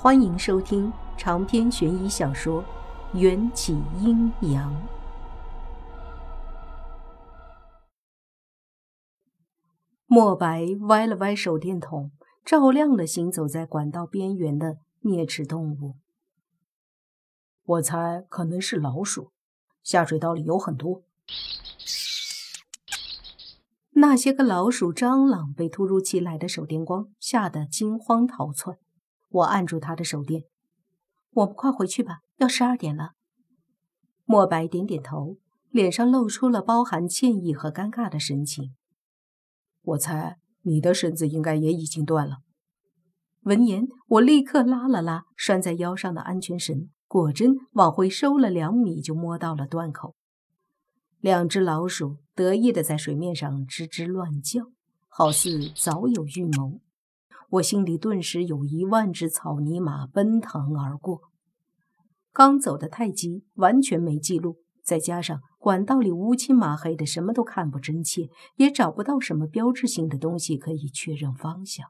欢迎收听长篇悬疑小说《缘起阴阳》。墨白歪了歪手电筒，照亮了行走在管道边缘的啮齿动物。我猜可能是老鼠，下水道里有很多。那些个老鼠、蟑螂被突如其来的手电光吓得惊慌逃窜。我按住他的手电，我们快回去吧，要十二点了。墨白点点头，脸上露出了包含歉意和尴尬的神情。我猜你的绳子应该也已经断了。闻言，我立刻拉了拉拴在腰上的安全绳，果真往回收了两米，就摸到了断口。两只老鼠得意的在水面上吱吱乱叫，好似早有预谋。我心里顿时有一万只草泥马奔腾而过。刚走得太急，完全没记录，再加上管道里乌漆麻黑的，什么都看不真切，也找不到什么标志性的东西可以确认方向。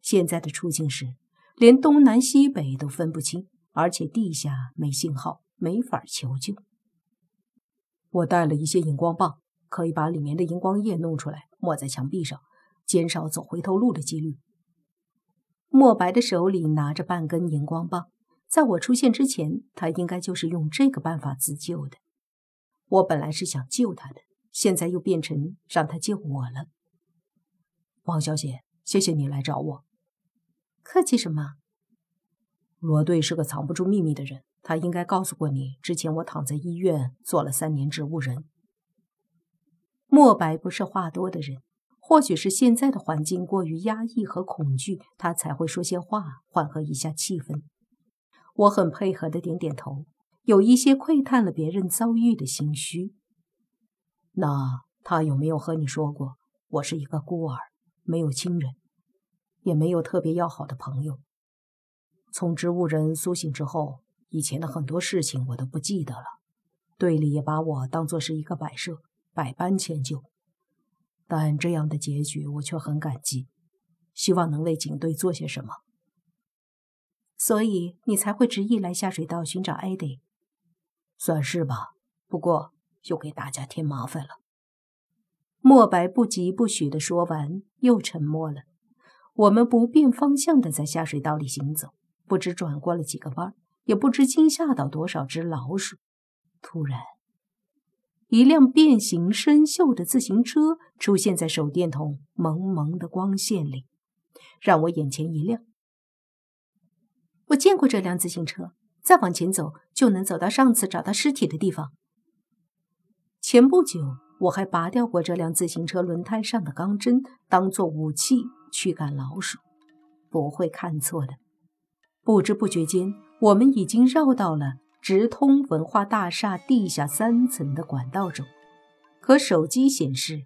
现在的处境是，连东南西北都分不清，而且地下没信号，没法求救。我带了一些荧光棒，可以把里面的荧光液弄出来，抹在墙壁上，减少走回头路的几率。墨白的手里拿着半根荧光棒，在我出现之前，他应该就是用这个办法自救的。我本来是想救他的，现在又变成让他救我了。王小姐，谢谢你来找我。客气什么？罗队是个藏不住秘密的人，他应该告诉过你，之前我躺在医院做了三年植物人。墨白不是话多的人。或许是现在的环境过于压抑和恐惧，他才会说些话缓和一下气氛。我很配合的点点头，有一些窥探了别人遭遇的心虚。那他有没有和你说过，我是一个孤儿，没有亲人，也没有特别要好的朋友？从植物人苏醒之后，以前的很多事情我都不记得了。队里也把我当作是一个摆设，百般迁就。但这样的结局我却很感激，希望能为警队做些什么。所以你才会执意来下水道寻找艾迪，算是吧。不过又给大家添麻烦了。墨白不疾不徐地说完，又沉默了。我们不变方向地在下水道里行走，不知转过了几个弯，也不知惊吓到多少只老鼠。突然。一辆变形生锈的自行车出现在手电筒蒙蒙的光线里，让我眼前一亮。我见过这辆自行车，再往前走就能走到上次找到尸体的地方。前不久我还拔掉过这辆自行车轮胎上的钢针，当做武器驱赶老鼠。不会看错的。不知不觉间，我们已经绕到了。直通文化大厦地下三层的管道中，可手机显示，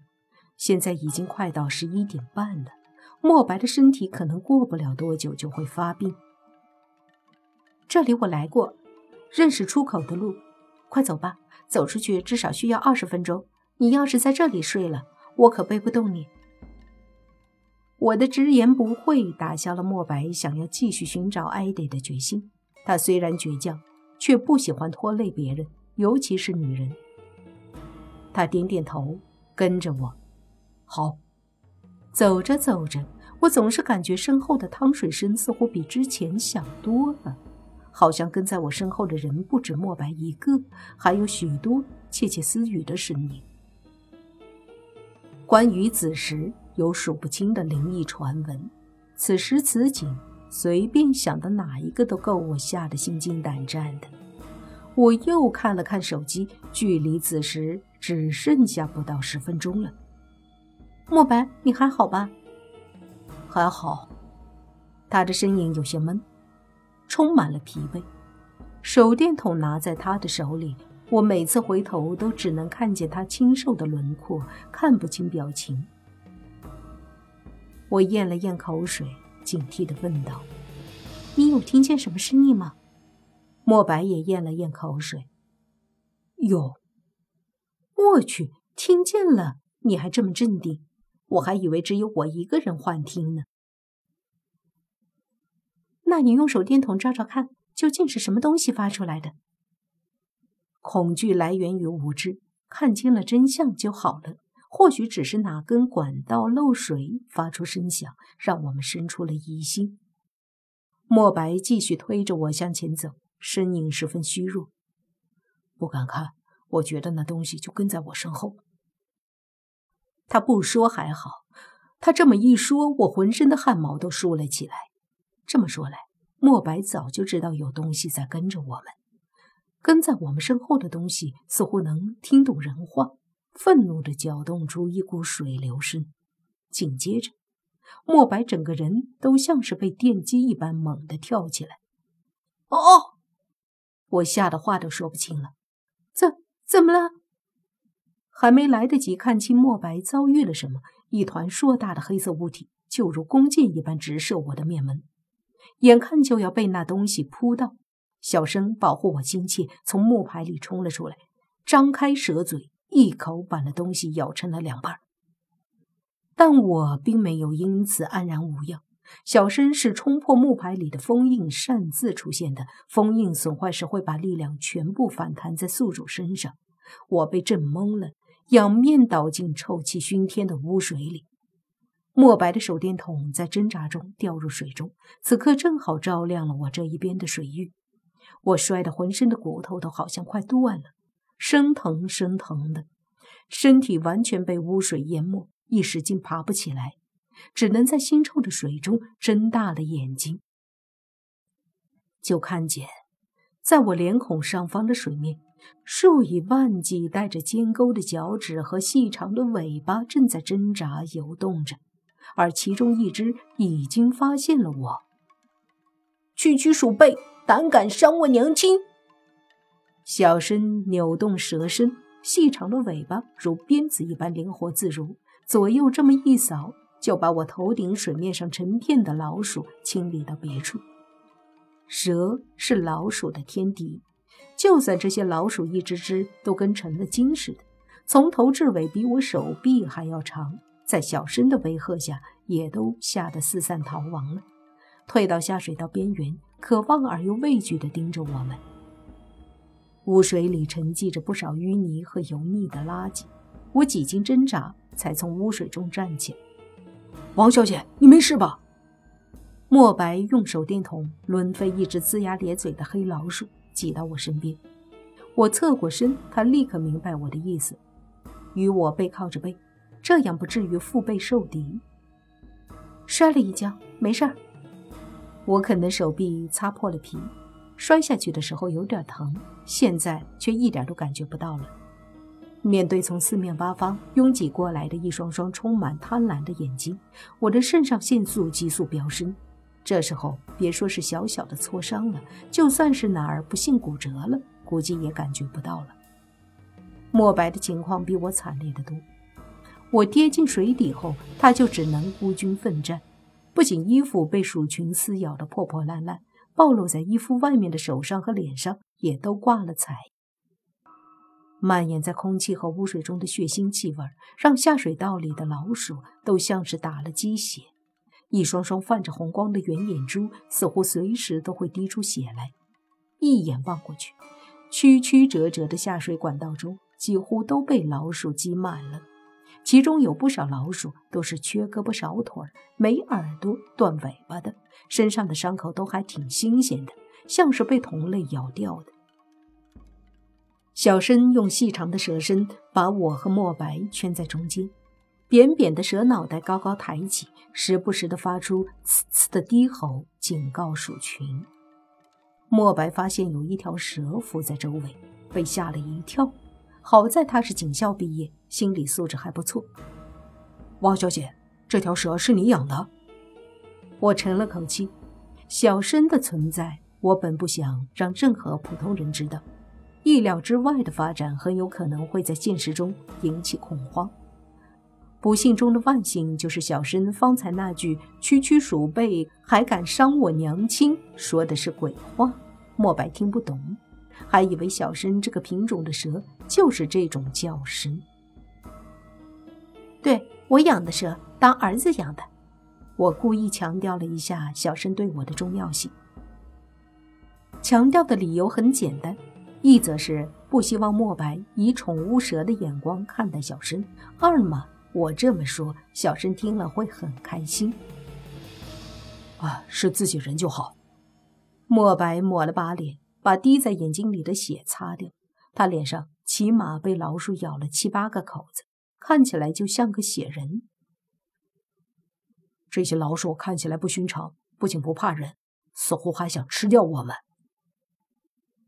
现在已经快到十一点半了。墨白的身体可能过不了多久就会发病。这里我来过，认识出口的路，快走吧。走出去至少需要二十分钟。你要是在这里睡了，我可背不动你。我的直言不讳打消了墨白想要继续寻找艾迪的决心。他虽然倔强。却不喜欢拖累别人，尤其是女人。他点点头，跟着我。好，走着走着，我总是感觉身后的汤水声似乎比之前小多了，好像跟在我身后的人不止墨白一个，还有许多窃窃私语的声音。关于子时，有数不清的灵异传闻。此时此景。随便想的哪一个都够我吓得心惊胆战的。我又看了看手机，距离子时只剩下不到十分钟了。莫白，你还好吧？还好。他的身影有些闷，充满了疲惫。手电筒拿在他的手里，我每次回头都只能看见他清瘦的轮廓，看不清表情。我咽了咽口水。警惕地问道：“你有听见什么声音吗？”墨白也咽了咽口水。有。我去，听见了！你还这么镇定，我还以为只有我一个人幻听呢。那你用手电筒照照看，究竟是什么东西发出来的？恐惧来源于无知，看清了真相就好了。或许只是哪根管道漏水，发出声响，让我们生出了疑心。莫白继续推着我向前走，身影十分虚弱，不敢看。我觉得那东西就跟在我身后。他不说还好，他这么一说，我浑身的汗毛都竖了起来。这么说来，莫白早就知道有东西在跟着我们。跟在我们身后的东西似乎能听懂人话。愤怒地搅动出一股水流声，紧接着，莫白整个人都像是被电击一般猛地跳起来。哦！我吓得话都说不清了。怎怎么了？还没来得及看清莫白遭遇了什么，一团硕大的黑色物体就如弓箭一般直射我的面门，眼看就要被那东西扑到。小生保护我心切，从木牌里冲了出来，张开蛇嘴。一口把那东西咬成了两半，但我并没有因此安然无恙。小身是冲破木牌里的封印擅自出现的，封印损坏时会把力量全部反弹在宿主身上。我被震懵了，仰面倒进臭气熏天的污水里。墨白的手电筒在挣扎中掉入水中，此刻正好照亮了我这一边的水域。我摔得浑身的骨头都好像快断了。生疼生疼的，身体完全被污水淹没，一时竟爬不起来，只能在腥臭的水中睁大了眼睛。就看见，在我脸孔上方的水面，数以万计带着尖钩的脚趾和细长的尾巴正在挣扎游动着，而其中一只已经发现了我。区区鼠辈，胆敢伤我娘亲！小身扭动蛇身，细长的尾巴如鞭子一般灵活自如，左右这么一扫，就把我头顶水面上成片的老鼠清理到别处。蛇是老鼠的天敌，就算这些老鼠一只只都跟成了精似的，从头至尾比我手臂还要长，在小身的威吓下，也都吓得四散逃亡了，退到下水道边缘，渴望而又畏惧地盯着我们。污水里沉积着不少淤泥和油腻的垃圾，我几经挣扎才从污水中站起来。王小姐，你没事吧？莫白用手电筒抡飞一只龇牙咧嘴的黑老鼠，挤到我身边。我侧过身，他立刻明白我的意思，与我背靠着背，这样不至于腹背受敌。摔了一跤，没事儿。我啃的手臂擦破了皮。摔下去的时候有点疼，现在却一点都感觉不到了。面对从四面八方拥挤过来的一双双充满贪婪的眼睛，我的肾上腺素急速飙升。这时候别说是小小的挫伤了，就算是哪儿不幸骨折了，估计也感觉不到了。莫白的情况比我惨烈得多。我跌进水底后，他就只能孤军奋战，不仅衣服被鼠群撕咬得破破烂烂。暴露在衣服外面的手上和脸上也都挂了彩。蔓延在空气和污水中的血腥气味，让下水道里的老鼠都像是打了鸡血。一双双泛着红光的圆眼珠，似乎随时都会滴出血来。一眼望过去，曲曲折折的下水管道中几乎都被老鼠挤满了。其中有不少老鼠都是缺胳膊少腿没耳朵、断尾巴的，身上的伤口都还挺新鲜的，像是被同类咬掉的。小申用细长的蛇身把我和墨白圈在中间，扁扁的蛇脑袋高高抬起，时不时的发出呲呲的低吼，警告鼠群。墨白发现有一条蛇伏在周围，被吓了一跳。好在他是警校毕业，心理素质还不错。王小姐，这条蛇是你养的？我沉了口气。小生的存在，我本不想让任何普通人知道。意料之外的发展，很有可能会在现实中引起恐慌。不幸中的万幸，就是小生方才那句“区区鼠辈还敢伤我娘亲”说的是鬼话，莫白听不懂。还以为小申这个品种的蛇就是这种叫声。对我养的蛇，当儿子养的。我故意强调了一下小申对我的重要性。强调的理由很简单，一则是不希望莫白以宠物蛇的眼光看待小申；二嘛，我这么说，小申听了会很开心。啊，是自己人就好。莫白抹了把脸，把滴在眼睛里的血擦掉。他脸上起码被老鼠咬了七八个口子，看起来就像个血人。这些老鼠看起来不寻常，不仅不怕人，似乎还想吃掉我们。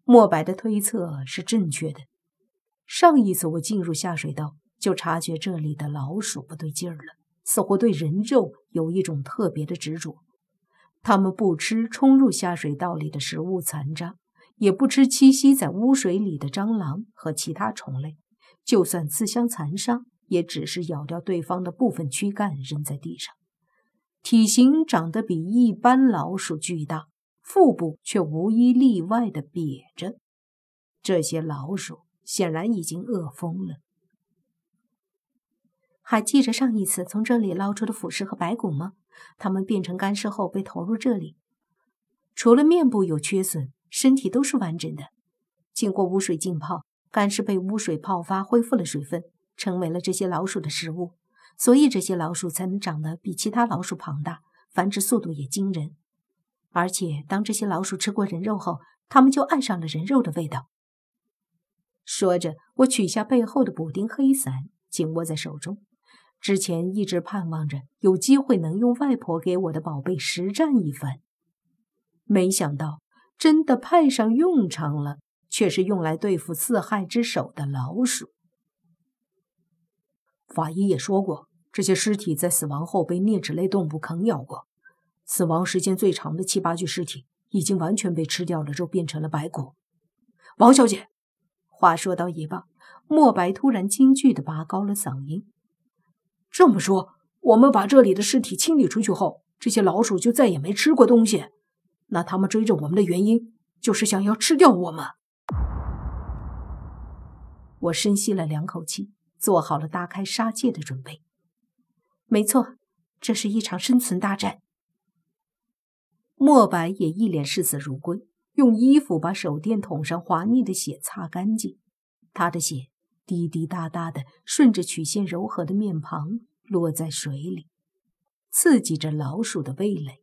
莫白的推测是正确的。上一次我进入下水道，就察觉这里的老鼠不对劲儿了，似乎对人肉有一种特别的执着。他们不吃冲入下水道里的食物残渣，也不吃栖息在污水里的蟑螂和其他虫类，就算自相残杀，也只是咬掉对方的部分躯干扔在地上。体型长得比一般老鼠巨大。腹部却无一例外的瘪着，这些老鼠显然已经饿疯了。还记着上一次从这里捞出的腐尸和白骨吗？它们变成干尸后被投入这里，除了面部有缺损，身体都是完整的。经过污水浸泡，干尸被污水泡发，恢复了水分，成为了这些老鼠的食物。所以这些老鼠才能长得比其他老鼠庞大，繁殖速度也惊人。而且，当这些老鼠吃过人肉后，它们就爱上了人肉的味道。说着，我取下背后的补丁黑伞，紧握在手中。之前一直盼望着有机会能用外婆给我的宝贝实战一番，没想到真的派上用场了，却是用来对付四害之首的老鼠。法医也说过，这些尸体在死亡后被啮齿类动物啃咬过。死亡时间最长的七八具尸体已经完全被吃掉了，肉变成了白骨。王小姐，话说到一半，莫白突然惊惧地拔高了嗓音：“这么说，我们把这里的尸体清理出去后，这些老鼠就再也没吃过东西？那他们追着我们的原因，就是想要吃掉我们？”我深吸了两口气，做好了大开杀戒的准备。没错，这是一场生存大战。莫白也一脸视死如归，用衣服把手电筒上滑腻的血擦干净。他的血滴滴答答的顺着曲线柔和的面庞落在水里，刺激着老鼠的味蕾。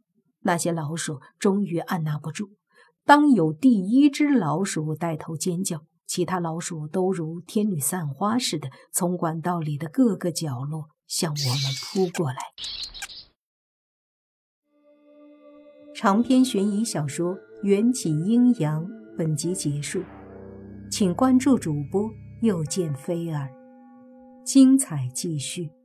那些老鼠终于按捺不住，当有第一只老鼠带头尖叫，其他老鼠都如天女散花似的从管道里的各个角落向我们扑过来。长篇悬疑小说《缘起阴阳》本集结束，请关注主播，又见菲儿，精彩继续。